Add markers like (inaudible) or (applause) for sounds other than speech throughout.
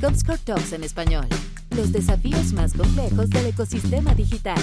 Comscore Talks en español. Los desafíos más complejos del ecosistema digital.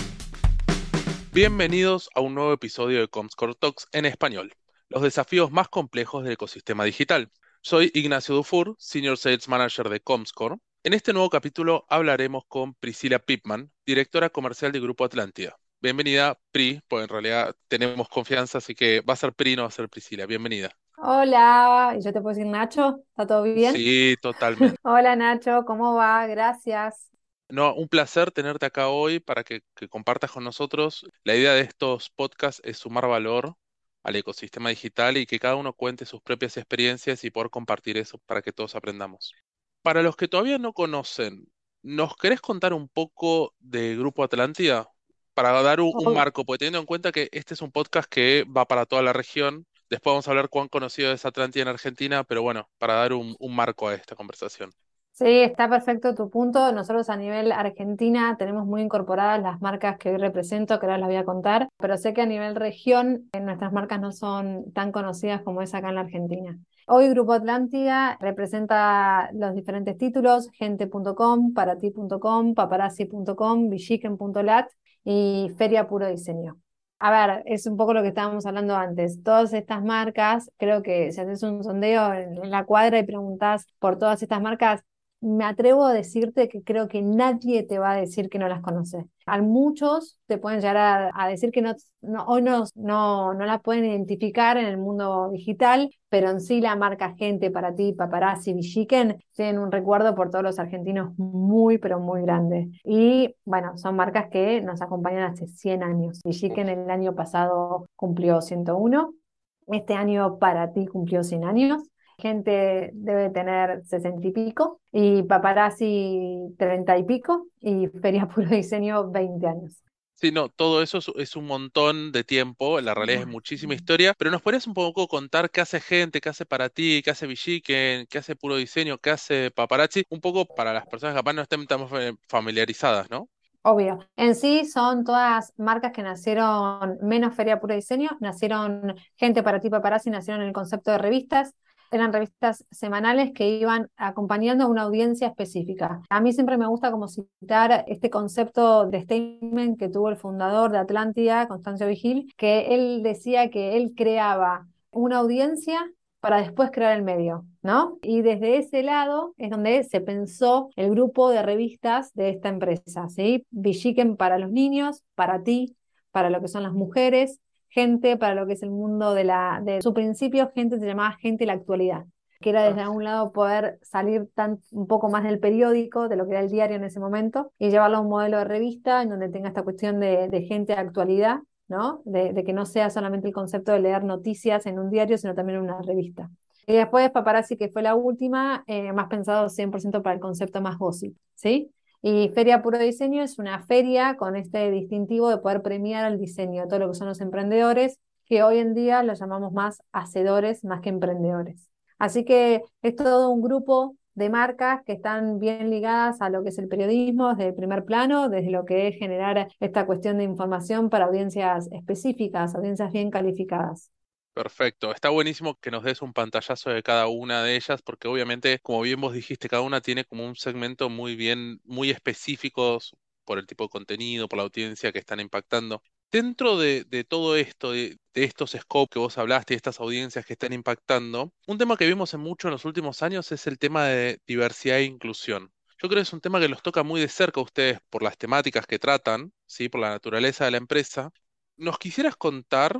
Bienvenidos a un nuevo episodio de Comscore Talks en español. Los desafíos más complejos del ecosistema digital. Soy Ignacio Dufour, Senior Sales Manager de Comscore. En este nuevo capítulo hablaremos con Priscila Pipman, directora comercial de Grupo Atlántida. Bienvenida, Pri, pues en realidad tenemos confianza, así que va a ser Pri, no va a ser Priscila. Bienvenida. Hola, ¿y yo te puedo decir Nacho? ¿Está todo bien? Sí, totalmente. (laughs) Hola Nacho, ¿cómo va? Gracias. No, un placer tenerte acá hoy para que, que compartas con nosotros. La idea de estos podcasts es sumar valor al ecosistema digital y que cada uno cuente sus propias experiencias y poder compartir eso para que todos aprendamos. Para los que todavía no conocen, ¿nos querés contar un poco de Grupo Atlántida? Para dar un, un marco, porque teniendo en cuenta que este es un podcast que va para toda la región, después vamos a hablar cuán conocido es Atlántida en Argentina, pero bueno, para dar un, marco a esta conversación. Sí, está perfecto tu punto. Nosotros a nivel Argentina tenemos muy incorporadas las marcas que hoy represento, que ahora las voy a contar, pero sé que a nivel región eh, nuestras marcas no son tan conocidas como es acá en la Argentina. Hoy Grupo Atlántida representa los diferentes títulos, gente.com, parati.com, paparazzi.com, villiquen.lat y Feria Puro Diseño. A ver, es un poco lo que estábamos hablando antes. Todas estas marcas, creo que si haces un sondeo en, en la cuadra y preguntas por todas estas marcas, me atrevo a decirte que creo que nadie te va a decir que no las conoce. A muchos te pueden llegar a, a decir que no, no- hoy no, no, no las pueden identificar en el mundo digital, pero en sí la marca Gente para ti, Paparazzi, Villiquen, tienen un recuerdo por todos los argentinos muy, pero muy grande. Y bueno, son marcas que nos acompañan hace 100 años. Villiquen el año pasado cumplió 101. Este año para ti cumplió 100 años. Gente debe tener 60 y pico. Y paparazzi 30 y pico. Y Feria (laughs) Puro Diseño 20 años. Sí, no, todo eso es, es un montón de tiempo, la realidad es muchísima historia, pero ¿nos podrías un poco contar qué hace gente, qué hace para ti, qué hace Villiquen, qué hace Puro Diseño, qué hace Paparazzi? Un poco para las personas que capaz no estén tan fa- familiarizadas, ¿no? Obvio. En sí son todas marcas que nacieron menos Feria Puro Diseño, nacieron Gente para ti Paparazzi, nacieron en el concepto de revistas. Eran revistas semanales que iban acompañando a una audiencia específica. A mí siempre me gusta como citar este concepto de statement que tuvo el fundador de Atlántida, Constancio Vigil, que él decía que él creaba una audiencia para después crear el medio, ¿no? Y desde ese lado es donde se pensó el grupo de revistas de esta empresa, ¿sí? Villiquen para los niños, para ti, para lo que son las mujeres, gente para lo que es el mundo de la, de su principio, gente se llamaba gente de la actualidad, que era desde Ah, un lado poder salir tan, un poco más del periódico, de lo que era el diario en ese momento, y llevarlo a un modelo de revista en donde tenga esta cuestión de, de gente de actualidad, ¿no? De, de que no sea solamente el concepto de leer noticias en un diario, sino también en una revista. Y después Paparazzi, que fue la última, eh, más pensado 100% para el concepto más gossip, ¿sí? Y Feria Puro Diseño es una feria con este distintivo de poder premiar el diseño, todo lo que son los emprendedores, que hoy en día los llamamos más hacedores más que emprendedores. Así que es todo un grupo de marcas que están bien ligadas a lo que es el periodismo desde el primer plano, desde lo que es generar esta cuestión de información para audiencias específicas, audiencias bien calificadas. Perfecto. Está buenísimo que nos des un pantallazo de cada una de ellas, porque obviamente, como bien vos dijiste, cada una tiene como un segmento muy bien, muy específicos por el tipo de contenido, por la audiencia que están impactando. Dentro de, todo esto, de, estos scopes que vos hablaste, de estas audiencias que están impactando, un tema que vimos en mucho en los últimos años es el tema de diversidad e inclusión. Yo creo que es un tema que los toca muy de cerca a ustedes por las temáticas que tratan, ¿sí? Por la naturaleza de la empresa. ¿Nos quisieras contar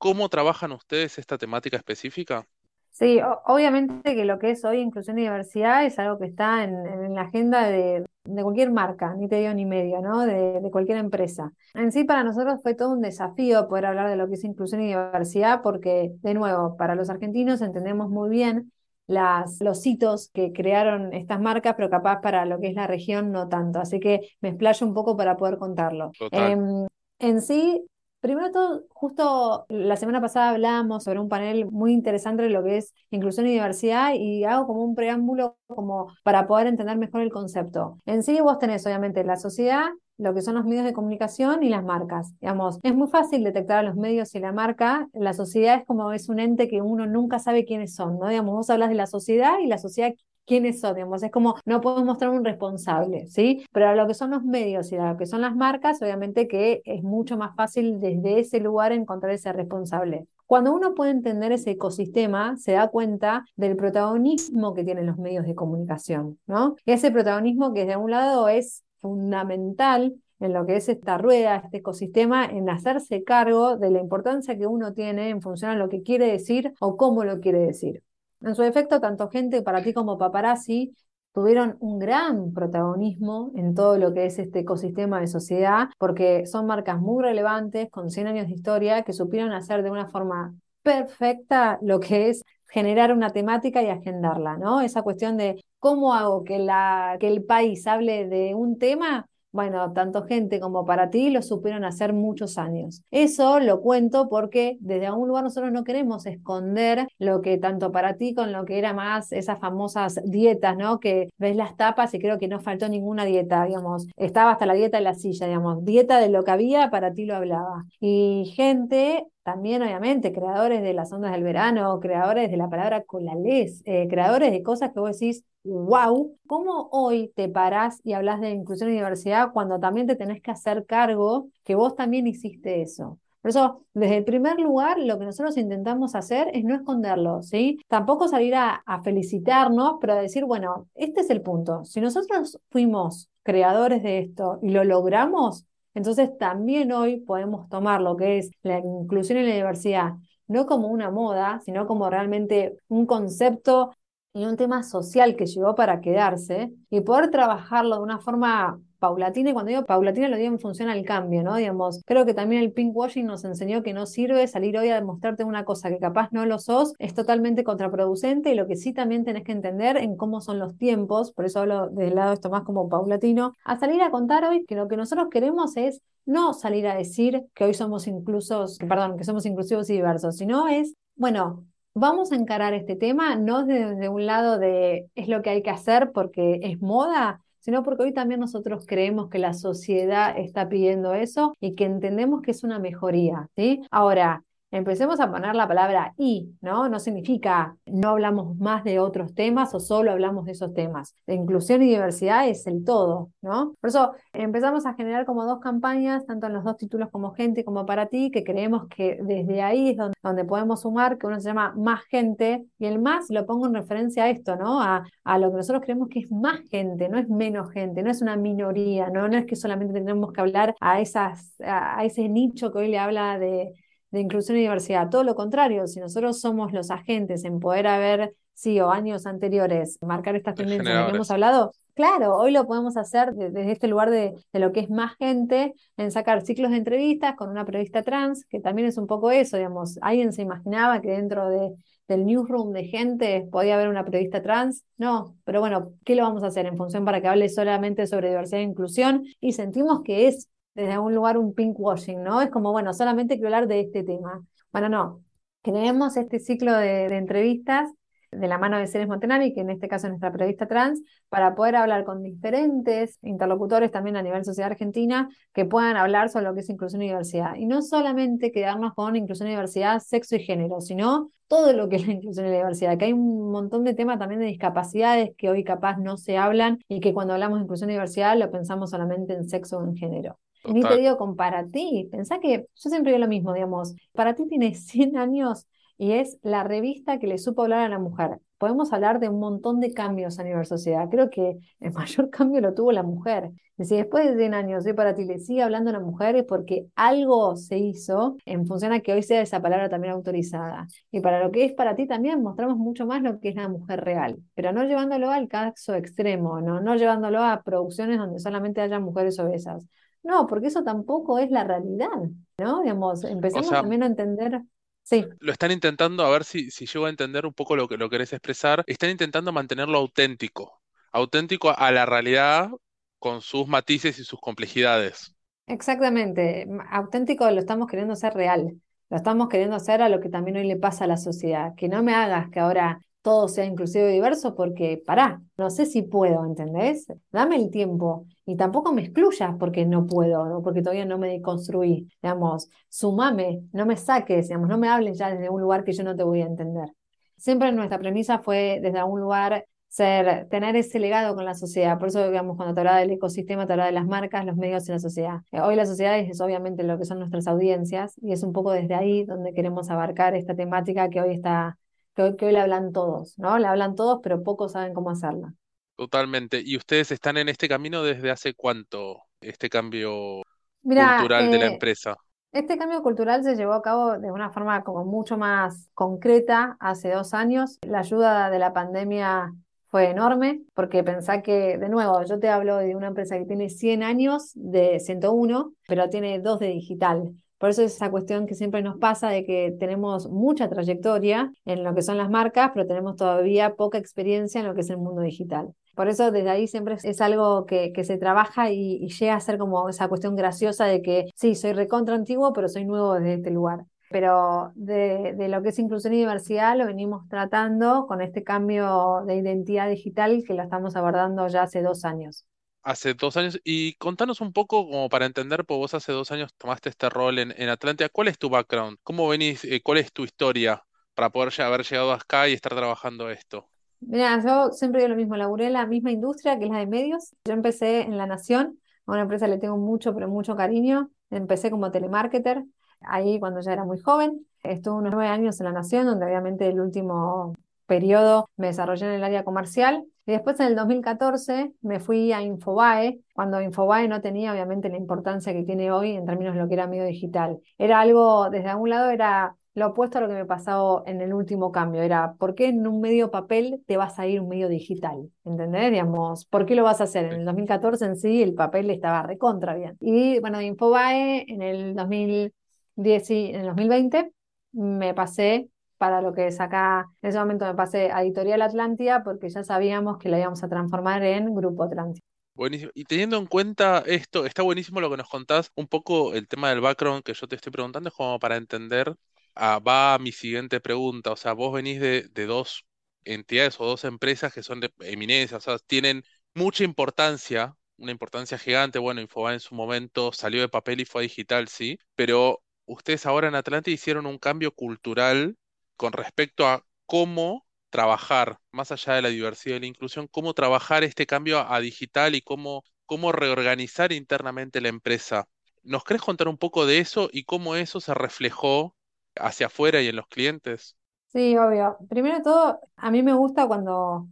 cómo trabajan ustedes esta temática específica? Sí, obviamente que lo que es hoy inclusión y diversidad es algo que está en, en la agenda de, de cualquier marca, ni te digo ni medio, ¿no? De, de cualquier empresa. En sí, para nosotros fue todo un desafío poder hablar de lo que es inclusión y diversidad, porque, de nuevo, para los argentinos entendemos muy bien las, los hitos que crearon estas marcas, pero capaz para lo que es la región no tanto. Así que me explayo un poco para poder contarlo. Total. Em, en sí, Primero todo, justo la semana pasada hablábamos sobre un panel muy interesante de lo que es inclusión y diversidad y hago como un preámbulo como para poder entender mejor el concepto. En sí vos tenés obviamente la sociedad, lo que son los medios de comunicación y las marcas. Digamos, es muy fácil detectar a los medios y la marca. La sociedad es como es un ente que uno nunca sabe quiénes son, ¿no? Digamos, vos hablas de la sociedad y la sociedad quiénes son, es como no podemos mostrar un responsable, ¿sí? Pero a lo que son los medios y a lo que son las marcas, obviamente que es mucho más fácil desde ese lugar encontrar ese responsable. Cuando uno puede entender ese ecosistema, se da cuenta del protagonismo que tienen los medios de comunicación, ¿no? Ese protagonismo que de un lado es fundamental en lo que es esta rueda, este ecosistema, en hacerse cargo de la importancia que uno tiene en función a lo que quiere decir o cómo lo quiere decir. En su efecto, tanto gente para ti como paparazzi tuvieron un gran protagonismo en todo lo que es este ecosistema de sociedad, porque son marcas muy relevantes, con 100 años de historia, que supieron hacer de una forma perfecta lo que es generar una temática y agendarla, ¿no? Esa cuestión de cómo hago que, la, que el país hable de un tema bueno, tanto gente como para ti lo supieron hacer muchos años. Eso lo cuento porque desde algún lugar nosotros no queremos esconder lo que tanto para ti con lo que era más esas famosas dietas, ¿no? Que ves las tapas y creo que no faltó ninguna dieta, digamos. Estaba hasta la dieta de la silla, digamos. Dieta de lo que había, para ti lo hablaba. Y gente también obviamente creadores de las ondas del verano, creadores de la palabra colales, eh, creadores de cosas que vos decís, wow, ¿cómo hoy te parás y hablas de inclusión y diversidad cuando también te tenés que hacer cargo que vos también hiciste eso? Por eso, desde el primer lugar, lo que nosotros intentamos hacer es no esconderlo, ¿sí? Tampoco salir a, a felicitarnos, pero a decir, bueno, este es el punto. Si nosotros fuimos creadores de esto y lo logramos, entonces también hoy podemos tomar lo que es la inclusión y la diversidad, no como una moda, sino como realmente un concepto y un tema social que llegó para quedarse y poder trabajarlo de una forma paulatina, y cuando digo paulatina lo digo en función al cambio, ¿no? Digamos, creo que también el pinkwashing nos enseñó que no sirve salir hoy a demostrarte una cosa que capaz no lo sos, es totalmente contraproducente y lo que sí también tenés que entender en cómo son los tiempos, por eso hablo del lado esto más como paulatino, a salir a contar hoy que lo que nosotros queremos es no salir a decir que hoy somos inclusos, perdón, que somos inclusivos y diversos, sino es, bueno, vamos a encarar este tema no desde un lado de es lo que hay que hacer porque es moda, sino porque hoy también nosotros creemos que la sociedad está pidiendo eso y que entendemos que es una mejoría, ¿sí? Ahora, empecemos a poner la palabra y, ¿no? No significa no hablamos más de otros temas o solo hablamos de esos temas. Inclusión y diversidad es el todo, ¿no? Por eso empezamos a generar como dos campañas, tanto en los dos títulos como gente como para ti, que creemos que desde ahí es donde, podemos sumar, que uno se llama más gente, y el más lo pongo en referencia a esto, ¿no? A, a lo que nosotros creemos que es más gente, no es menos gente, no es una minoría, ¿no? No es que solamente tenemos que hablar a, esas, a ese nicho que hoy le habla de de inclusión y diversidad. Todo lo contrario, si nosotros somos los agentes en poder haber, sí, o años anteriores, marcar estas tendencias de que hemos hablado, claro, hoy lo podemos hacer desde este lugar de, lo que es más gente, en sacar ciclos de entrevistas con una periodista trans, que también es un poco eso, digamos, alguien se imaginaba que dentro de, del newsroom de gente podía haber una periodista trans, no, pero bueno, ¿qué lo vamos a hacer en función para que hable solamente sobre diversidad e inclusión? Y sentimos que es desde algún lugar un pinkwashing, ¿no? Es como, bueno, solamente quiero hablar de este tema. Bueno, no. Creemos este ciclo de, entrevistas de la mano de Ceres Montenari, que en este caso es nuestra periodista trans, para poder hablar con diferentes interlocutores también a nivel sociedad argentina que puedan hablar sobre lo que es inclusión y diversidad. Y no solamente quedarnos con inclusión y diversidad, sexo y género, sino todo lo que es la inclusión y la diversidad, que hay un montón de temas también de discapacidades que hoy capaz no se hablan y que cuando hablamos de inclusión y diversidad lo pensamos solamente en sexo o en género. Ni te digo con para ti. Pensá que yo siempre digo lo mismo, digamos, para ti tiene (laughs) 100 años y es la revista que le supo hablar a la mujer. Podemos hablar de un montón de cambios a nivel sociedad. Creo que el (laughs) mayor cambio lo tuvo la mujer. Y si después de 100 años de para ti le sigue hablando a la mujer es porque algo se hizo en función a que hoy sea esa palabra también autorizada. Y para lo que es para ti también mostramos mucho más lo que es la mujer real, pero no llevándolo al caso extremo, no, no llevándolo a producciones donde solamente haya mujeres obesas no, porque eso tampoco es la realidad, ¿no? Digamos, empecemos también a entender. Sí. Lo están intentando, a ver si, si llego a entender un poco lo que lo querés expresar. Están intentando mantenerlo auténtico, auténtico a la realidad con sus matices y sus complejidades. Exactamente, auténtico lo estamos queriendo hacer real, lo estamos queriendo hacer a lo que también hoy le pasa a la sociedad, que no me hagas que ahora todo sea inclusivo y diverso porque, pará, no sé si puedo, ¿entendés? Dame el tiempo y tampoco me excluyas porque no puedo, ¿no? porque todavía no me deconstruí, digamos, sumame, no me saques, digamos, no me hables ya desde un lugar que yo no te voy a entender. Siempre nuestra premisa fue desde algún lugar ser, tener ese legado con la sociedad. Por eso, digamos, cuando te hablaba del ecosistema, te hablaba de las marcas, los medios y la sociedad. Eh, hoy la sociedad es obviamente lo que son nuestras audiencias y es un poco desde ahí donde queremos abarcar esta temática que hoy está, que hoy, que hoy la hablan todos, ¿no? La hablan todos, pero pocos saben cómo hacerla. Totalmente. ¿Y ustedes están en este camino desde hace cuánto, este cambio cultural de la eh, empresa? Este cambio cultural se llevó a cabo de una forma como mucho más concreta hace dos años. La ayuda de la pandemia fue enorme, porque pensá que, de nuevo, yo te hablo de una empresa que tiene 100 años de 101, pero tiene dos de digital. Por eso es esa cuestión que siempre nos pasa de que tenemos mucha trayectoria en lo que son las marcas, pero tenemos todavía poca experiencia en lo que es el mundo digital. Por eso desde ahí siempre es algo que, se trabaja y, llega a ser como esa cuestión graciosa de que sí, soy recontra antiguo, pero soy nuevo desde este lugar. Pero de, de, lo que es inclusión y diversidad lo venimos tratando con este cambio de identidad digital que lo estamos abordando ya hace dos años. Hace dos años, y contanos un poco como para entender, pues vos hace dos años tomaste este rol en, en Atlantia, ¿cuál es tu background? ¿Cómo venís, eh, cuál es tu historia para poder ya haber llegado acá y estar trabajando esto? Mira, yo siempre digo lo mismo, laburé en la misma industria que es la de medios. Yo empecé en La Nación, a una empresa le tengo mucho, pero mucho cariño. Empecé como telemarketer, ahí cuando ya era muy joven. Estuve unos nueve años en La Nación, donde obviamente el último periodo me desarrollé en el área comercial. Y después en el 2014 me fui a Infobae, cuando Infobae no tenía obviamente la importancia que tiene hoy en términos de lo que era medio digital. Era algo, desde algún lado era lo opuesto a lo que me pasó en el último cambio. Era, ¿por qué en un medio papel te vas a ir un medio digital? ¿Entendés? Digamos, ¿por qué lo vas a hacer? En el 2014 en sí el papel estaba recontra bien. Y bueno, de Infobae en el 2010 y en el 2020 me pasé para lo que es acá, en ese momento me pasé a Editorial Atlántida porque ya sabíamos que la íbamos a transformar en Grupo Atlántida. Buenísimo. Y teniendo en cuenta esto, está buenísimo lo que nos contás, un poco el tema del background que yo te estoy preguntando, es como para entender Ah, va a mi siguiente pregunta. O sea, vos venís de, dos entidades o dos empresas que son de eminencia, o sea, tienen mucha importancia, una importancia gigante. Bueno, Infobae en su momento salió de papel y fue digital, sí, pero ustedes ahora en Atlanta hicieron un cambio cultural con respecto a cómo trabajar, más allá de la diversidad y la inclusión, cómo trabajar este cambio a, digital y cómo, cómo reorganizar internamente la empresa. ¿Nos querés contar un poco de eso y cómo eso se reflejó hacia afuera y en los clientes? Sí, obvio. Primero de todo, a mí me gusta cuando,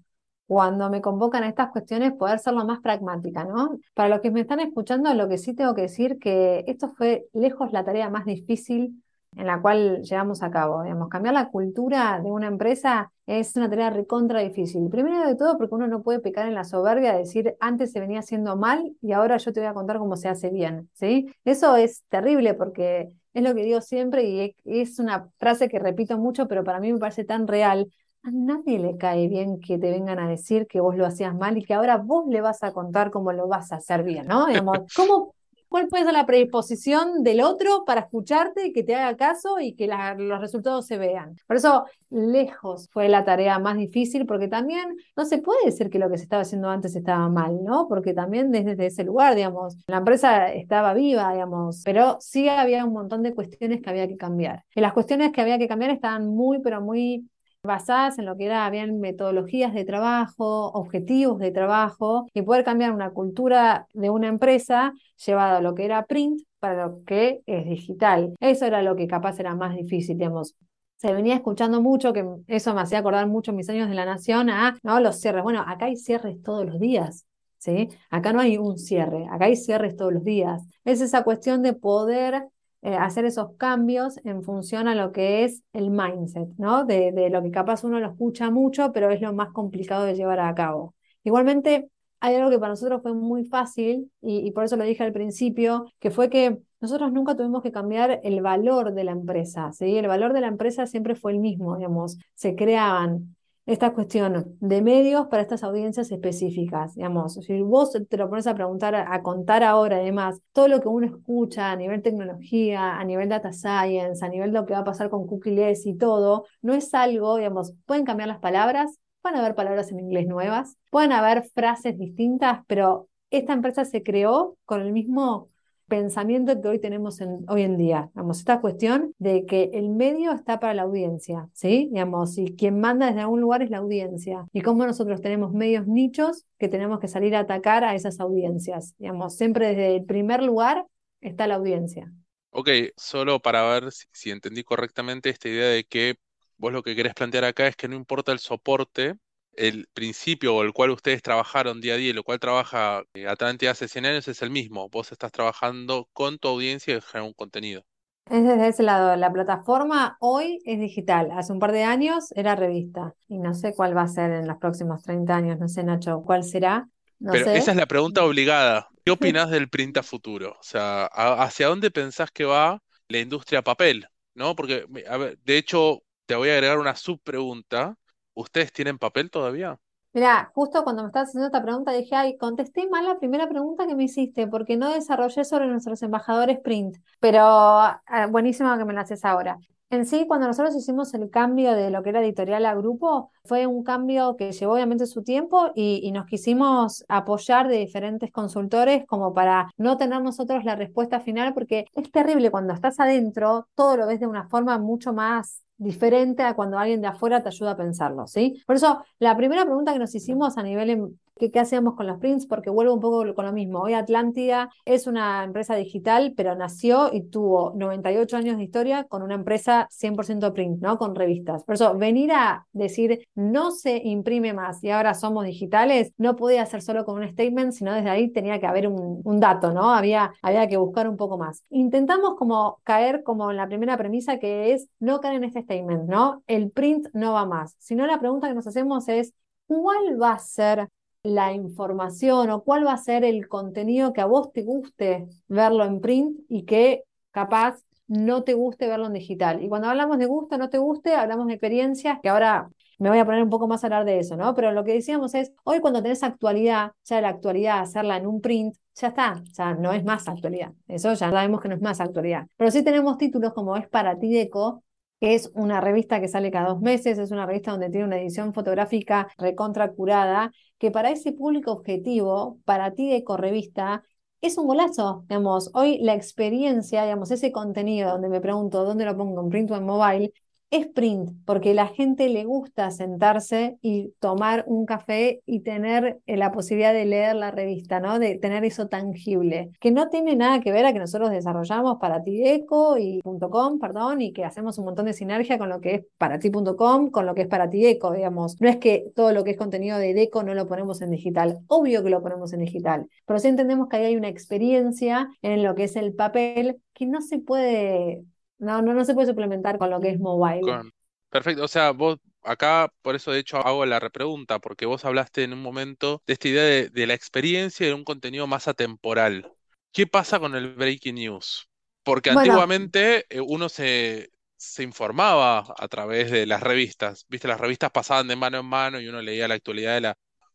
cuando me convocan a estas cuestiones poder ser lo más pragmática, ¿no? Para los que me están escuchando, lo que sí tengo que decir que esto fue lejos la tarea más difícil en la cual llevamos a cabo. Digamos, cambiar la cultura de una empresa es una tarea recontra difícil. Primero de todo porque uno no puede pecar en la soberbia de decir antes se venía haciendo mal y ahora yo te voy a contar cómo se hace bien, ¿sí? Eso es terrible porque es lo que digo siempre y es una frase que repito mucho, pero para mí me parece tan real. A nadie le cae bien que te vengan a decir que vos lo hacías mal y que ahora vos le vas a contar cómo lo vas a hacer bien, ¿no? Digamos, ¿cómo ¿Cuál puede ser la predisposición del otro para escucharte que te haga caso y que los resultados se vean? Por eso, lejos fue la tarea más difícil, porque también no se puede decir que lo que se estaba haciendo antes estaba mal, ¿no? Porque también desde ese lugar, digamos, la empresa estaba viva, digamos, pero sí había un montón de cuestiones que había que cambiar. Y las cuestiones que había que cambiar estaban muy, pero muy basadas en lo que era bien metodologías de trabajo, objetivos de trabajo y poder cambiar una cultura de una empresa llevada a lo que era print para lo que es digital. Eso era lo que capaz era más difícil, digamos. Se venía escuchando mucho, que eso me hacía acordar mucho mis años de la Nación, a no, los cierres. Bueno, acá hay cierres todos los días. ¿Sí? Acá no hay un cierre, acá hay cierres todos los días. Es esa cuestión de poder eh, hacer esos cambios en función a lo que es el mindset, ¿no? De, de, lo que capaz uno lo escucha mucho, pero es lo más complicado de llevar a cabo. Igualmente, hay algo que para nosotros fue muy fácil, y, y por eso lo dije al principio, que fue que nosotros nunca tuvimos que cambiar el valor de la empresa, ¿sí? El valor de la empresa siempre fue el mismo, digamos, se creaban esta cuestión de medios para estas audiencias específicas. Digamos, si vos te lo pones a preguntar, a contar ahora, además, todo lo que uno escucha a nivel tecnología, a nivel data science, a nivel de lo que va a pasar con cookies y todo, no es algo, digamos, pueden cambiar las palabras, pueden haber palabras en inglés nuevas, pueden haber frases distintas, pero esta empresa se creó con el mismo pensamiento que hoy tenemos en, hoy en día. Digamos, esta cuestión de que el medio está para la audiencia, ¿sí? Digamos, y quien manda desde algún lugar es la audiencia. Y cómo nosotros tenemos medios nichos que tenemos que salir a atacar a esas audiencias. Digamos, siempre desde el primer lugar está la audiencia. Ok, solo para ver si, si entendí correctamente esta idea de que vos lo que querés plantear acá es que no importa el soporte, el principio o el cual ustedes trabajaron día a día y lo cual trabaja eh, Atlantia hace 100 años es el mismo. Vos estás trabajando con tu audiencia y generar un contenido. Es desde ese lado. La plataforma hoy es digital. Hace un par de años era revista. Y no sé cuál va a ser en los próximos 30 años. No sé, Nacho, cuál será. No Pero sé. esa es la pregunta obligada. ¿Qué opinás del print a futuro? O sea, ¿hacia dónde pensás que va la industria papel? ¿No? Porque, a ver, de hecho, te voy a agregar una subpregunta. ¿Ustedes tienen papel todavía? Mira, justo cuando me estabas haciendo esta pregunta dije, ay, contesté mal la primera pregunta que me hiciste porque no desarrollé sobre nuestros embajadores print, pero ah, buenísimo que me lo haces ahora. En sí, cuando nosotros hicimos el cambio de lo que era editorial a grupo, fue un cambio que llevó obviamente su tiempo y, nos quisimos apoyar de diferentes consultores como para no tener nosotros la respuesta final, porque es terrible cuando estás adentro, todo lo ves de una forma mucho más diferente a cuando alguien de afuera te ayuda a pensarlo, ¿sí? Por eso, la primera pregunta que nos hicimos a nivel qué, qué hacíamos con los prints, porque vuelvo un poco con lo mismo. Hoy Atlántida es una empresa digital, pero nació y tuvo 98 años de historia con una empresa 100% print, ¿no? Con revistas. Por eso, venir a decir no se imprime más y ahora somos digitales, no podía ser solo con un statement, sino desde ahí tenía que haber un, un dato, ¿no? Había, había que buscar un poco más. Intentamos como caer como en la primera premisa que es no caer en este statement, ¿no? El print no va más, sino la pregunta que nos hacemos es, ¿cuál va a ser la información o cuál va a ser el contenido que a vos te guste verlo en print y que capaz no te guste verlo en digital? Y cuando hablamos de gusto, no te guste, hablamos de experiencias, que ahora me voy a poner un poco más a hablar de eso, ¿no? Pero lo que decíamos es, hoy cuando tenés actualidad, ya la actualidad, hacerla en un print, ya está, ya no es más actualidad. Eso ya sabemos que no es más actualidad. Pero sí tenemos títulos como es para ti Deco, que es una revista que sale cada dos meses, es una revista donde tiene una edición fotográfica recontra curada, que para ese público objetivo, para ti Deco Revista, es un golazo, digamos, hoy la experiencia, digamos, ese contenido donde me pregunto dónde lo pongo, en print o en mobile, es print, porque la gente le gusta sentarse y tomar un café y tener eh, la posibilidad de leer la revista, ¿no? De tener eso tangible, que no tiene nada que ver a que nosotros desarrollamos para Tideco y .com, perdón, y que hacemos un montón de sinergia con lo que es para ti.com, con lo que es para Tideco, digamos. No es que todo lo que es contenido de Deco no lo ponemos en digital, obvio que lo ponemos en digital, pero sí entendemos que ahí hay una experiencia en lo que es el papel que no se puede no, no, no se puede suplementar con lo que es mobile. Con- Perfecto, o sea, vos acá, por eso de hecho hago la repregunta, porque vos hablaste en un momento de esta idea de, de la experiencia y de un contenido más atemporal. ¿Qué pasa con el breaking news? Porque Bueno, antiguamente eh, uno se, se informaba a través de las revistas, ¿viste? Las revistas pasaban de mano en mano y uno leía la actualidad de la...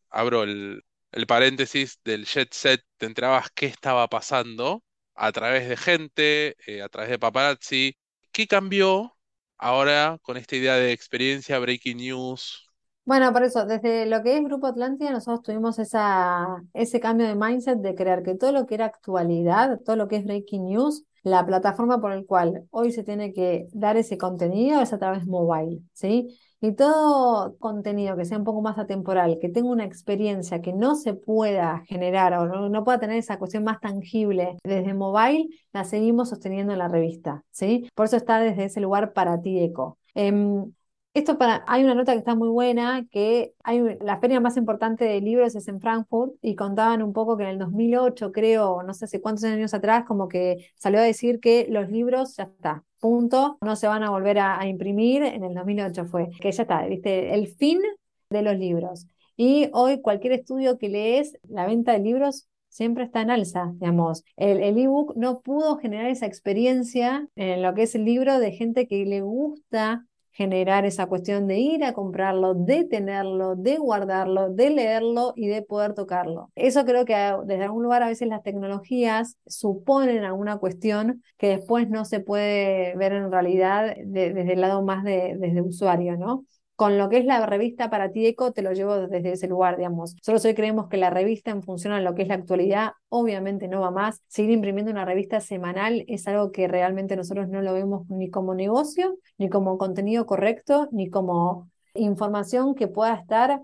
Abro el, el paréntesis del jet set, te enterabas qué estaba pasando a través de gente, eh, a través de paparazzi. ¿Qué cambió ahora con esta idea de experiencia, breaking news? Bueno, por eso, desde lo que es Grupo Atlántida, nosotros tuvimos esa, ese cambio de mindset de creer que todo lo que era actualidad, todo lo que es breaking news, la plataforma por el cual hoy se tiene que dar ese contenido es a través mobile, ¿sí? Y todo contenido que sea un poco más atemporal, que tenga una experiencia que no se pueda generar o no, no pueda tener esa cuestión más tangible desde mobile, la seguimos sosteniendo en la revista, ¿sí? Por eso está desde ese lugar para ti, Eco. Em, esto para, hay una nota que está muy buena, que hay la feria más importante de libros es en Frankfurt y contaban un poco que en el 2008, creo, no sé hace cuántos años atrás, como que salió a decir que los libros ya está, punto, no se van a volver a, imprimir, en el 2008 fue, que ya está, viste, el fin de los libros. Y hoy cualquier estudio que lees, la venta de libros siempre está en alza, digamos. El, ebook no pudo generar esa experiencia en lo que es el libro de gente que le gusta generar esa cuestión de ir a comprarlo, de tenerlo, de guardarlo, de leerlo y de poder tocarlo. Eso creo que a- desde algún lugar a veces las tecnologías suponen alguna cuestión que después no se puede ver en realidad de- desde el lado más de, desde usuario, ¿no? Con lo que es la revista para ti Eco, te lo llevo desde ese lugar, digamos. Nosotros hoy creemos que la revista en función a lo que es la actualidad, obviamente no va más. Seguir imprimiendo una revista semanal es algo que realmente nosotros no lo vemos ni como negocio, ni como contenido correcto, ni como información que pueda estar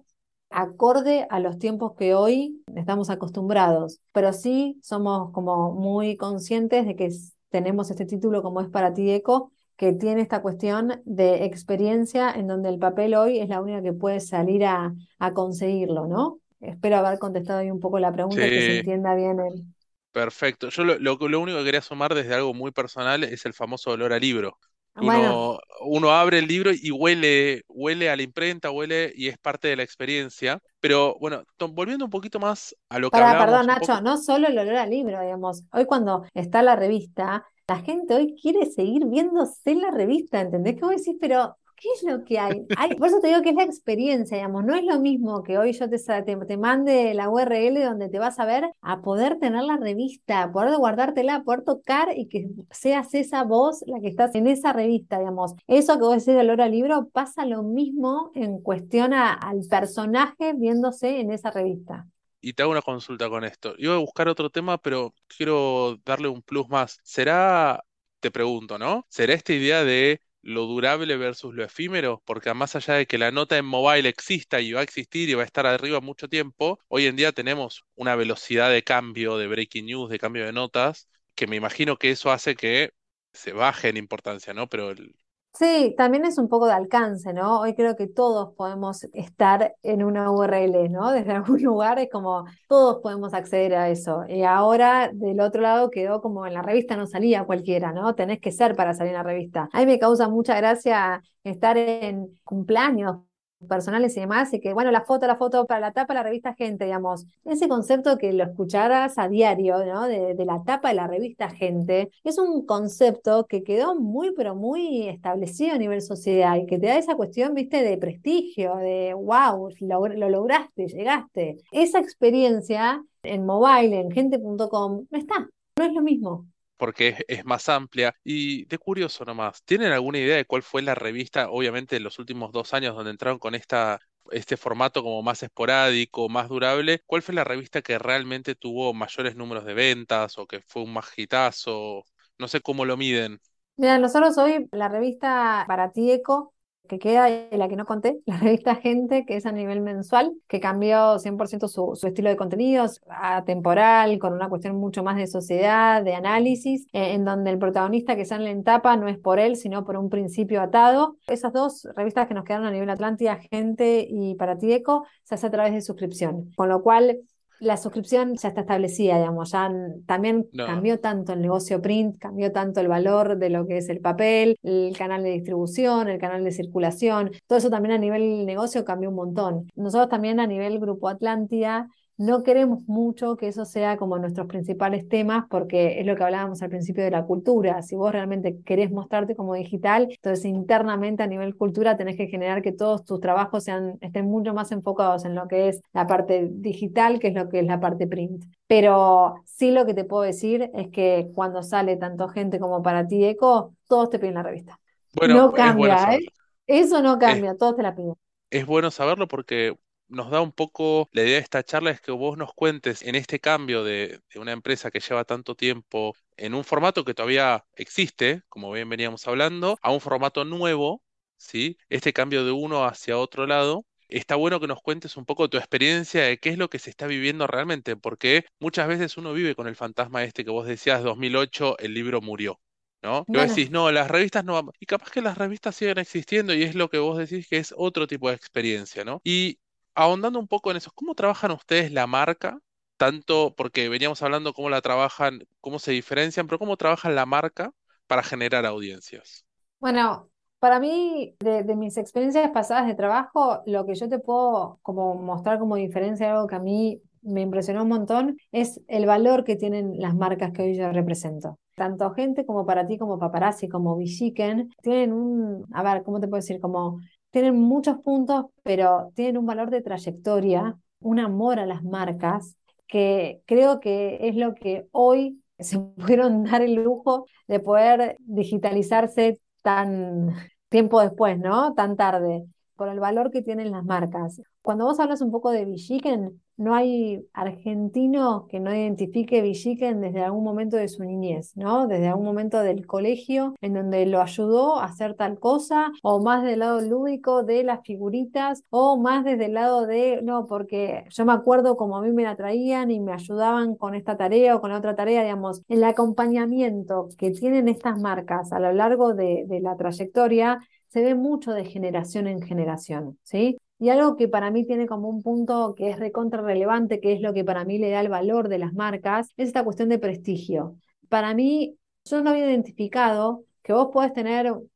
acorde a los tiempos que hoy estamos acostumbrados, pero sí somos como muy conscientes de que tenemos este título como es para ti eco, que tiene esta cuestión de experiencia en donde el papel hoy es la única que puede salir a, conseguirlo, ¿no? Espero haber contestado ahí un poco la pregunta y que se entienda bien el... Perfecto. Yo lo, lo, único que quería sumar desde algo muy personal es el famoso olor a libro. Uno, uno, abre el libro y huele, huele a la imprenta, huele y es parte de la experiencia. Pero bueno, volviendo un poquito más a lo que Para, Perdón, Nacho, no solo el olor al libro, digamos. Hoy cuando está la revista, la gente hoy quiere seguir viéndose la revista, ¿entendés? Que vos decís, pero ¿qué es lo que hay? hay? Por eso te digo que es la experiencia, digamos, no es lo mismo que hoy yo te, te, mande la URL donde te vas a ver a poder tener la revista, poder guardártela, poder tocar y que seas esa voz la que estás en esa revista, digamos. Eso que vos decís de olor al libro pasa lo mismo en cuestión al personaje viéndose en esa revista y te hago una consulta con esto. Iba a buscar otro tema, pero quiero darle un plus más. ¿Será, te pregunto, ¿no? ¿Será esta idea de lo durable versus lo efímero? Porque más allá de que la nota en mobile exista y va a existir y va a estar arriba mucho tiempo, hoy en día tenemos una velocidad de cambio, de breaking news, de cambio de notas, que me imagino que eso hace que se baje en importancia, ¿no? Pero el, Sí, también es un poco de alcance, ¿no? Hoy creo que todos podemos estar en una URL, ¿no? Desde (laughs) algún lugar es como todos podemos acceder a eso. Y ahora del otro lado quedó como en la revista no salía cualquiera, ¿no? Tenés que ser para salir en la revista. A mí me causa mucha gracia estar en cumpleaños personales y demás, y que bueno, la foto, la foto para la tapa de la revista Gente, digamos, ese concepto que lo escucharas a diario, ¿no? De, de, la tapa de la revista Gente, es un concepto que quedó muy, pero muy establecido a nivel sociedad y que te da esa cuestión, viste, de prestigio, de wow, lo, lo lograste, llegaste. Esa experiencia en mobile, en gente.com, no está, no es lo mismo porque (laughs) es, más amplia. Y de curioso nomás, ¿tienen alguna idea de cuál fue la revista, obviamente en los últimos dos años donde entraron con esta, este formato como más esporádico, más durable? ¿Cuál fue la revista que realmente tuvo mayores números de ventas o que fue un más hitazo? No sé cómo lo miden. Mira, nosotros hoy la revista para ti Eco que queda y la que no conté, (laughs) la revista Gente, que es a nivel mensual, que cambió 100% su, su estilo de contenidos, atemporal, con una cuestión mucho más de sociedad, de análisis, eh, en donde el protagonista que sale en tapa no es por él, sino por un principio atado. Esas dos revistas que nos quedaron a nivel Atlántida, Gente y Para Ti Eco, se hace a través de suscripción, con lo cual la suscripción ya está establecida, digamos, ya también cambió tanto el negocio print, cambió tanto el valor de lo que es el papel, el canal de distribución, el canal de circulación, todo eso también a nivel negocio cambió un montón. Nosotros también a nivel Grupo Atlántida no queremos mucho que eso sea como nuestros principales temas porque es lo que hablábamos al principio de la cultura. Si vos realmente querés mostrarte como digital, entonces internamente a nivel cultura tenés que generar que todos tus trabajos sean, estén mucho más enfocados en lo que es la parte digital, que es lo que es la parte print. Pero sí lo que te puedo decir es que cuando sale tanto gente como para ti, Eco, todos te piden la revista. Bueno, no cambia, ¿eh? Eso no cambia, todos te la piden. Es bueno saberlo porque nos da un poco la idea de esta charla es que vos nos cuentes en este cambio de, una empresa que lleva tanto tiempo en un formato que todavía existe, como bien veníamos hablando, a un formato nuevo, ¿sí? Este cambio de uno hacia otro lado. Está bueno que nos cuentes un poco tu experiencia de qué es lo que se está viviendo realmente, porque muchas veces uno vive con el fantasma este que vos decías, 2008, el libro murió. ¿no? Y vos decís, no, las revistas no Y capaz que las revistas siguen existiendo y es lo que vos decís que es otro tipo de experiencia, ¿no? Y ahondando un poco en eso, ¿cómo trabajan ustedes la marca? Tanto porque veníamos hablando cómo la trabajan, cómo se diferencian, pero cómo trabajan la marca para generar audiencias. Bueno, para mí, de, mis experiencias pasadas de trabajo, lo que yo te puedo como mostrar como diferencia, algo que a mí me impresionó un montón, es el valor que tienen las marcas que hoy yo represento. Tanto gente como para ti, como paparazzi, como Bichiken, tienen un, a ver, ¿cómo te puedo decir? Como tienen muchos puntos, pero tienen un valor de trayectoria, un amor a las marcas, que creo que es lo que hoy (laughs) se pudieron dar el lujo de poder digitalizarse tan tiempo después, ¿no? Tan tarde. Por el valor que tienen las marcas. Cuando vos hablas un poco de Villiquen, no hay argentino que no identifique Villiquen desde algún momento de su niñez, ¿no? Desde algún momento del colegio en donde lo ayudó a hacer tal cosa, o más del lado lúdico de las figuritas, o más desde el lado de, no, porque yo me acuerdo como a mí me la traían y me ayudaban con esta tarea o con otra tarea, digamos, el acompañamiento que tienen estas marcas a lo largo de, de la trayectoria se ve mucho de generación en generación, ¿sí? Y algo que para mí tiene como un punto que es recontra relevante, que es lo que para mí le da el valor de las marcas, es esta cuestión de prestigio. Para mí, yo no había identificado que vos podés tener un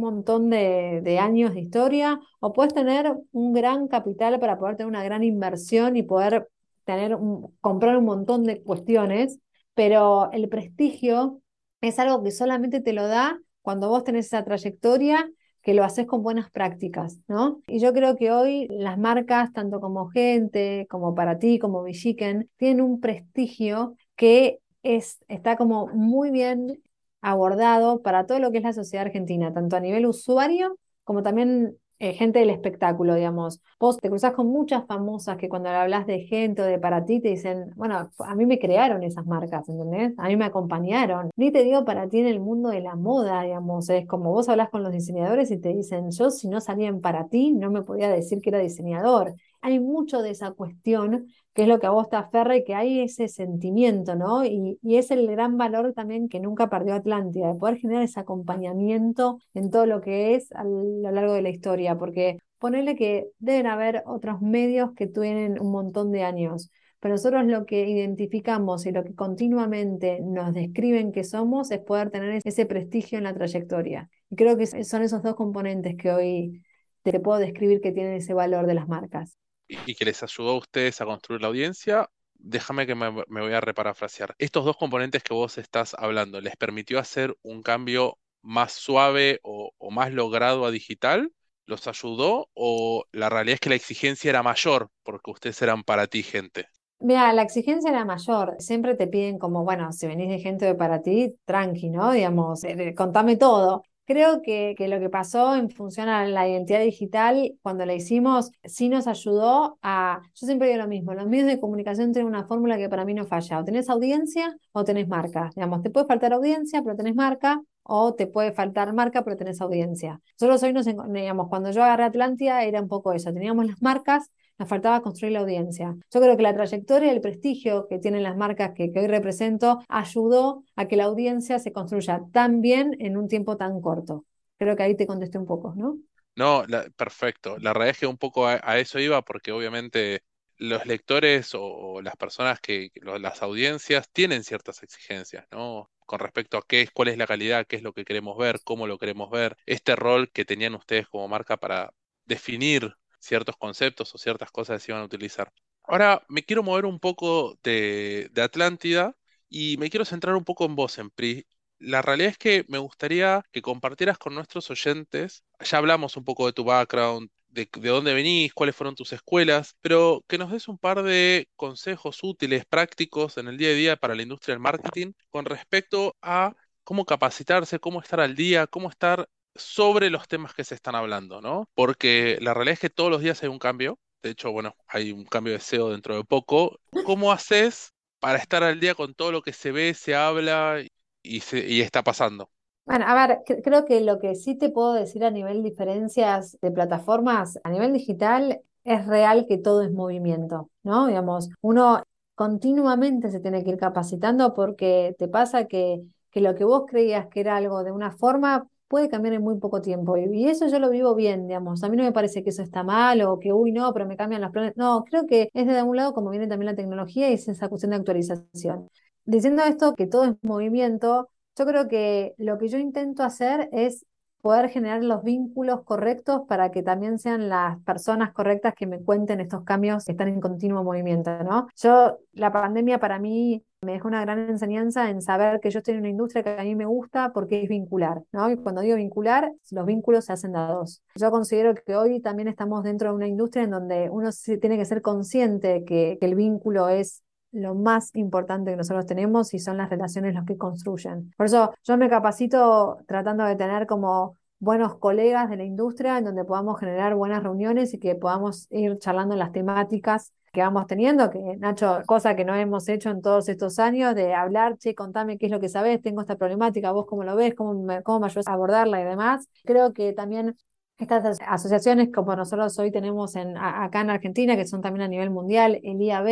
montón de, años de historia o puedes tener un gran capital para poder tener una gran inversión y poder tener comprar un montón de cuestiones, pero el prestigio es algo que solamente te lo da cuando vos tenés esa trayectoria que lo haces con buenas prácticas, ¿no? Y yo creo que hoy las marcas, tanto como gente, como para ti, como Villiquen, tienen un prestigio que es, está como muy bien abordado para todo lo que es la sociedad argentina, tanto a nivel usuario como también eh, gente del espectáculo, digamos. Vos te cruzás con muchas famosas que cuando hablas de gente o de para ti te dicen, bueno, a mí me crearon esas marcas, ¿entendés? A mí me acompañaron. Ni te digo para ti en el mundo de la moda, digamos, es como vos hablas con los diseñadores y te dicen, yo si no salían para ti no me podía decir que era diseñador. Hay mucho de esa cuestión que es lo que a vos te aferra que hay ese sentimiento, ¿no? Y, es el gran valor también que nunca perdió Atlántida, de poder generar ese acompañamiento en todo lo que es a lo largo de la historia, porque ponerle que deben haber otros medios que tienen un montón de años, pero nosotros lo que identificamos y lo que continuamente nos describen que somos es poder tener ese prestigio en la trayectoria. Y creo que son esos dos componentes que hoy te puedo describir que tienen ese valor de las marcas y que les ayudó a ustedes a construir la audiencia, déjame que me, voy a reparafrasear. Estos dos componentes que vos estás hablando, ¿les permitió hacer un cambio más suave o, más logrado a digital? ¿Los ayudó o la realidad es que la exigencia era mayor porque ustedes eran para ti gente? Mira, la exigencia era mayor. Siempre te piden como, bueno, si venís de gente de para ti, tranqui, ¿no? Digamos, eh, contame todo. Creo que, que, lo que pasó en función a la identidad digital, cuando la hicimos, sí nos ayudó a, yo siempre digo lo mismo, los medios de comunicación tienen una fórmula que para mí no falla, o tenés audiencia o tenés marca, digamos, te puede faltar audiencia, pero tenés marca, o te puede faltar marca, pero tenés audiencia. Nosotros hoy nos, digamos, cuando yo agarré Atlantia era un poco eso, teníamos las marcas, nos faltaba construir la audiencia. Yo creo que la trayectoria y el prestigio que tienen las marcas que, hoy represento ayudó a que la audiencia se construya tan bien en un tiempo tan corto. Creo que ahí te contesté un poco, ¿no? No, perfecto. La realidad que un poco a, eso iba porque obviamente los lectores o, las personas que, las audiencias tienen ciertas exigencias, ¿no? Con respecto a qué es, cuál es la calidad, qué es lo que queremos ver, cómo lo queremos ver, este rol que tenían ustedes como marca para definir ciertos conceptos o ciertas cosas se iban a utilizar. Ahora me quiero mover un poco de, Atlántida y me quiero centrar un poco en vos, en PRI. La realidad es que me gustaría que compartieras con nuestros oyentes, ya hablamos un poco de tu background, de, de, dónde venís, cuáles fueron tus escuelas, pero que nos des un par de consejos útiles, prácticos en el día a día para la industria del marketing con respecto a cómo capacitarse, cómo estar al día, cómo estar sobre los temas que se están hablando, ¿no? Porque la realidad es que todos los días hay un cambio. De hecho, bueno, hay un cambio de SEO dentro de poco. ¿Cómo haces para estar al día con todo lo que se ve, se habla y, y está pasando? Bueno, a ver, creo que lo que sí te puedo decir a nivel diferencias de plataformas, a nivel digital, es real que todo es movimiento, ¿no? Digamos, uno continuamente se tiene que ir capacitando porque te pasa que, que lo que vos creías que era algo de una forma puede cambiar en muy poco tiempo. Y, eso yo lo vivo bien, digamos. A mí no me parece que eso está mal o que, uy, no, pero me cambian los planes. No, creo que es de un lado como viene también la tecnología y es esa cuestión de actualización. Diciendo esto, que todo es movimiento, yo creo que lo que yo intento hacer es poder generar los vínculos correctos para que también sean las personas correctas que me cuenten estos cambios que están en continuo movimiento, ¿no? Yo, la pandemia para mí me dejó una gran enseñanza en saber que yo estoy en una industria que a mí me gusta porque es vincular, ¿no? Y cuando digo vincular, los vínculos se hacen dados. Yo considero que hoy también estamos dentro de una industria en donde uno tiene que ser consciente que, que el vínculo es lo más importante que nosotros tenemos y son las relaciones los que construyen. Por eso yo me capacito tratando de tener como buenos colegas de la industria en donde podamos generar buenas reuniones y que podamos ir charlando en las temáticas que vamos teniendo, que Nacho, cosa que no hemos hecho en todos estos años, de hablar, che, contame qué es lo que sabes, tengo esta problemática, vos cómo lo ves, cómo me, cómo me ayudas a abordarla y demás. Creo que también estas asociaciones como nosotros hoy tenemos en, acá en Argentina, que son también a nivel mundial, el IAB,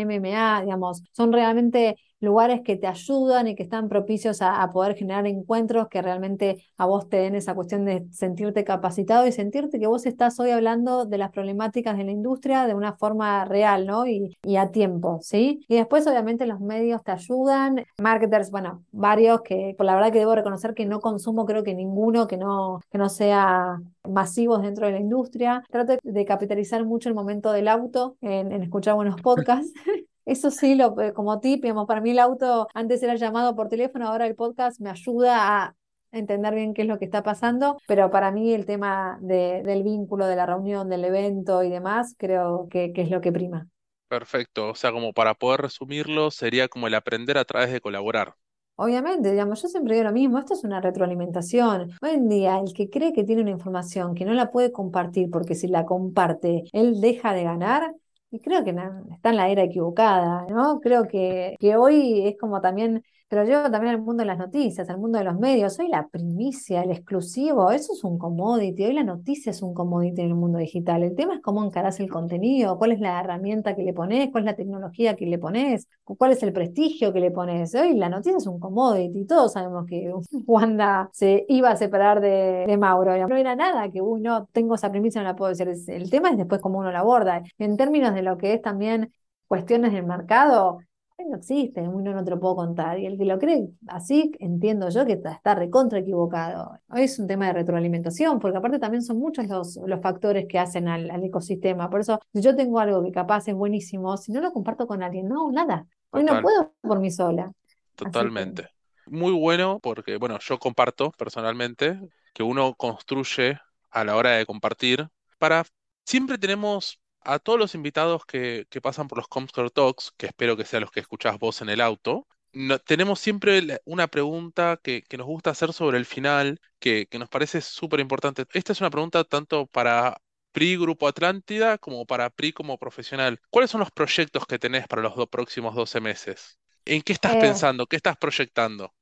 MMA, digamos, son realmente lugares que te ayudan y que están propicios a, poder generar encuentros que realmente a vos te den esa cuestión de sentirte capacitado y sentirte que vos estás hoy hablando de las problemáticas de la industria de una forma real, ¿no? Y, a tiempo, ¿sí? Y después obviamente los medios te ayudan, marketers, bueno, varios que por la verdad que debo reconocer que no consumo creo que ninguno que no, que no sea masivos dentro de la industria. Trato de capitalizar mucho el momento del auto en escuchar buenos podcasts. (laughs) Eso sí, lo, eh, como tip, digamos, para mí el auto antes era llamado por teléfono, ahora el podcast me ayuda a entender bien qué es lo que está pasando, pero para mí el tema de, del vínculo, de la reunión, del evento y demás, creo que, que es lo que prima. Perfecto, o sea, como para poder resumirlo, sería como el aprender a través de colaborar. Obviamente, digamos, yo siempre digo lo mismo, esto es una retroalimentación. Hoy en día, el que cree que tiene una información que no la puede compartir porque si la comparte, él deja de ganar, y creo que está en la era equivocada, ¿no? Creo que, que hoy es como también pero llevo también al mundo de las noticias, al mundo de los medios. Hoy la primicia, el exclusivo, eso es un commodity. Hoy la noticia es un commodity en el mundo digital. El tema es cómo encarás el contenido, cuál es la herramienta que le pones, cuál es la tecnología que le pones, cuál es el prestigio que le pones. Hoy la noticia es un commodity. Todos sabemos que (laughs) Wanda se iba a separar de, de Mauro. No era nada que, uy, no, tengo esa primicia, no la puedo decir. El tema es después cómo uno la aborda. En términos de lo que es también cuestiones del mercado, no existe, uno no te lo puedo contar. Y el que lo cree así, entiendo yo que está, recontra equivocado. Hoy es un tema de retroalimentación, porque aparte también son muchos los, los factores que hacen al, ecosistema. Por eso, si yo tengo algo que capaz es buenísimo, si no lo comparto con alguien, no, nada. Hoy no puedo por mí sola. Totalmente. Muy bueno porque, bueno, yo comparto personalmente que uno construye a la hora de compartir para... Siempre tenemos a todos los invitados que, pasan por los Comscore Talks, que espero que sean los que escuchás vos en el auto, tenemos siempre una pregunta que, nos gusta hacer sobre el final, que, nos parece súper importante. Esta es una pregunta tanto para PRI Grupo Atlántida como para PRI como profesional. ¿Cuáles son los proyectos que tenés para los próximos 12 meses? ¿En qué estás eh. pensando? ¿Qué estás proyectando?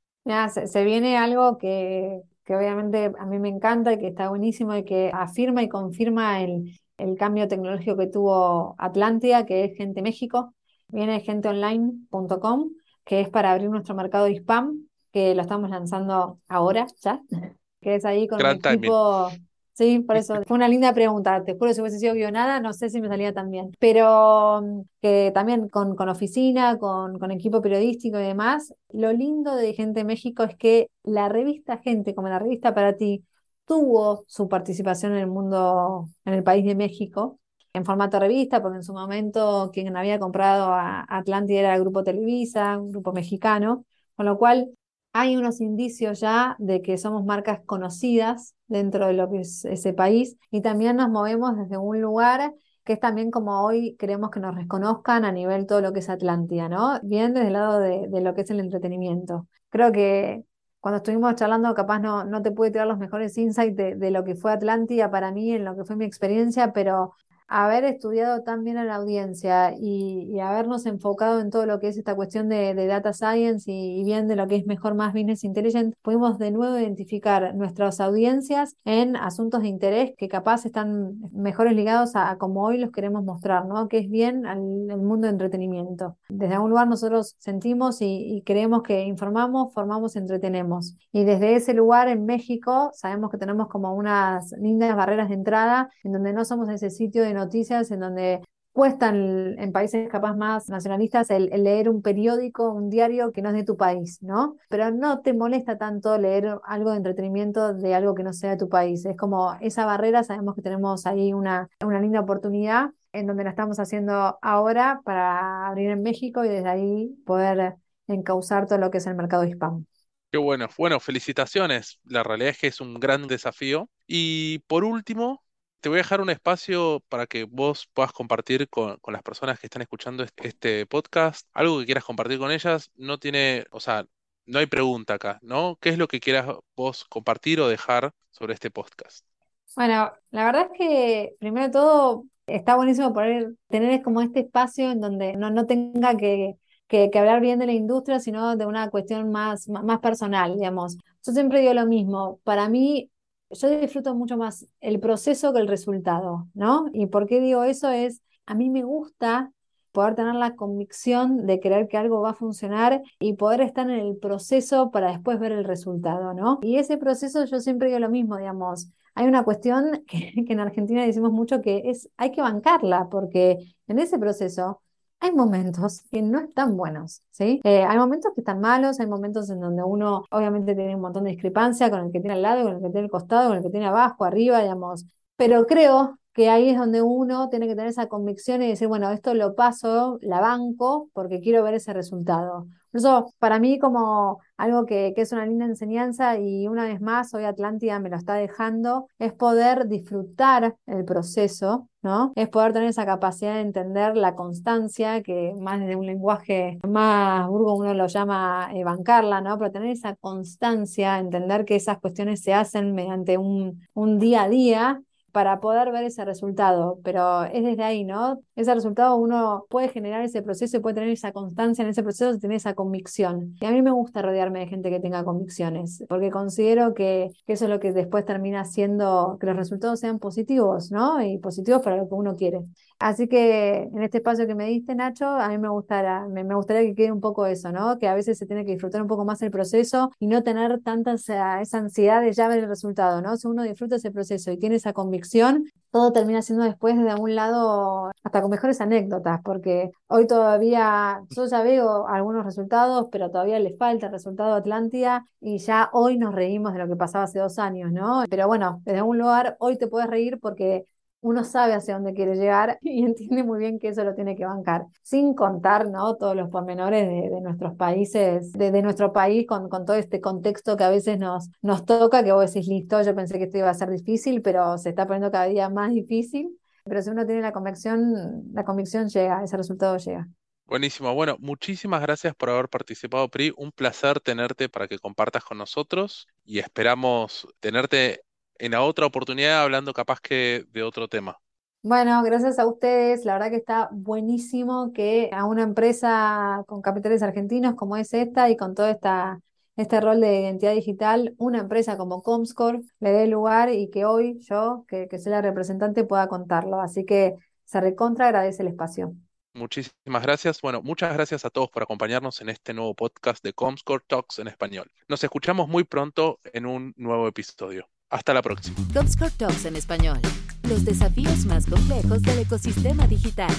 se, viene algo que, que obviamente a mí me encanta y que está buenísimo y que afirma y confirma el, el cambio tecnológico que tuvo Atlantia, que es Gente México, viene genteonline.com, que es para abrir nuestro mercado de spam, que lo estamos lanzando ahora ya, (laughs) que es ahí con el equipo. Sí, por eso fue una linda pregunta. Te juro, si hubiese sido guionada, no sé si me salía tan bien. Pero mm, que también con, con oficina, con, con, equipo periodístico y demás. Lo lindo de Gente México es que la revista Gente, como la revista para ti, tuvo su participación en el mundo, en el país de México, en formato revista, porque en su momento quien había comprado a Atlántida era el Grupo Televisa, un grupo mexicano, con lo cual hay unos indicios ya de que somos marcas conocidas dentro de lo que es ese país y también nos movemos desde un lugar que es también como hoy queremos que nos reconozcan a nivel todo lo que es Atlántida, ¿no? Bien desde el lado de, de lo que es el entretenimiento. Creo que cuando estuvimos charlando, capaz no, no te pude tirar los mejores insights de, de, lo que fue Atlántida para mí, en lo que fue mi experiencia, pero haber estudiado tan bien a la audiencia y, habernos enfocado en todo lo que es esta cuestión de, data science y, bien de lo que es mejor más business intelligent, pudimos de nuevo identificar nuestras audiencias en asuntos de interés que capaz están mejores ligados a, como hoy los queremos mostrar, ¿no? Que es bien al, mundo de entretenimiento. Desde algún lugar nosotros sentimos y, creemos que informamos, formamos, entretenemos. Y desde ese lugar en México sabemos que tenemos como unas lindas barreras de entrada en donde no somos ese sitio de noticias en donde cuestan en países capaz más nacionalistas el, leer un periódico, un diario que no es de tu país, ¿no? Pero no te molesta tanto leer algo de entretenimiento de algo que no sea de tu país. Es como esa barrera, sabemos que tenemos ahí una, una linda oportunidad en donde la estamos haciendo ahora para abrir en México y desde ahí poder encauzar todo lo que es el mercado hispano. Qué bueno, bueno, felicitaciones. La realidad es que es un gran desafío. Y por último, te voy a dejar un espacio para que vos puedas compartir con, las personas que están escuchando este, podcast, algo que quieras compartir con ellas. No tiene, o sea, no hay pregunta acá, ¿no? ¿Qué es lo que quieras vos compartir o dejar sobre este podcast? Bueno, la verdad es que primero de todo está buenísimo poder tener como este espacio en donde no, tenga que, que, hablar bien de la industria, sino de una cuestión más, más personal, digamos. Yo siempre digo lo mismo, para mí yo disfruto mucho más el proceso que el resultado, ¿no? Y por qué digo eso es, a mí me gusta poder tener la convicción de creer que algo va a funcionar y poder estar en el proceso para después ver el resultado, ¿no? Y ese proceso yo siempre digo lo mismo, digamos, hay una cuestión (laughs) que, en Argentina decimos mucho que es, hay que bancarla, porque en ese proceso hay momentos que no están buenos, ¿sí? Eh, hay momentos que están malos, hay momentos en donde uno obviamente tiene un montón de discrepancia con el que tiene al lado, con el que tiene al costado, con el que tiene abajo, arriba, digamos. Pero creo que ahí es donde uno tiene que tener esa convicción y decir, bueno, esto lo paso, la banco, porque quiero ver ese resultado. Por eso, para mí, como algo que, que, es una linda enseñanza, y una vez más, hoy Atlántida me lo está dejando, es poder disfrutar el proceso, Es poder tener esa capacidad de entender la constancia, que más de un lenguaje más burgo uno lo llama eh, bancarla, ¿no? Pero tener esa constancia, entender que esas cuestiones se hacen mediante un, un día a día para poder ver ese resultado, pero es desde ahí, ¿no? Ese resultado uno puede generar ese proceso y puede tener esa constancia en ese proceso, tener esa convicción. Y a mí me gusta rodearme de gente que tenga convicciones, porque considero que, eso es lo que después termina haciendo que los resultados sean positivos, ¿no? Y positivos para lo que uno quiere. Así que en este espacio que me diste, Nacho, a mí me gustaría, me, gustaría que quede un poco eso, ¿no? Que a veces se tiene que disfrutar un poco más el proceso y no tener tanta esa, esa ansiedad de ya ver el resultado, ¿no? Si uno disfruta ese proceso y tiene esa convicción, todo termina siendo después de un lado hasta con mejores anécdotas, porque hoy todavía, yo ya veo algunos resultados, pero todavía le falta el resultado de Atlántida y ya hoy nos reímos de lo que pasaba hace dos años, ¿no? Pero bueno, desde un lugar hoy te puedes reír porque uno sabe hacia dónde quiere llegar (laughs) y entiende muy bien que eso lo tiene que bancar, sin contar ¿no? todos los pormenores de, nuestros países, de, nuestro país, con, con, todo este contexto que a veces nos, nos toca, que vos decís, listo, yo pensé que esto iba a ser difícil, pero se está poniendo cada día más difícil. Pero si uno tiene la convicción, la convicción llega, ese resultado llega. Buenísimo. Bueno, muchísimas gracias por haber participado, Pri. Un placer tenerte para que compartas con nosotros y esperamos tenerte en la otra oportunidad hablando capaz que de otro tema. Bueno, gracias a ustedes. La verdad que está buenísimo que a una empresa con capitales argentinos como es esta y con todo esta, este rol de identidad digital, una empresa como Comscore le dé lugar y que hoy yo, que, que soy la representante, pueda contarlo. Así que se recontra agradece el espacio. Muchísimas gracias. Bueno, muchas gracias a todos por acompañarnos en este nuevo podcast de Comscore Talks en español. Nos escuchamos muy pronto en un nuevo episodio. Hasta la próxima. Comscore Talks en español. Los desafíos más complejos del ecosistema digital.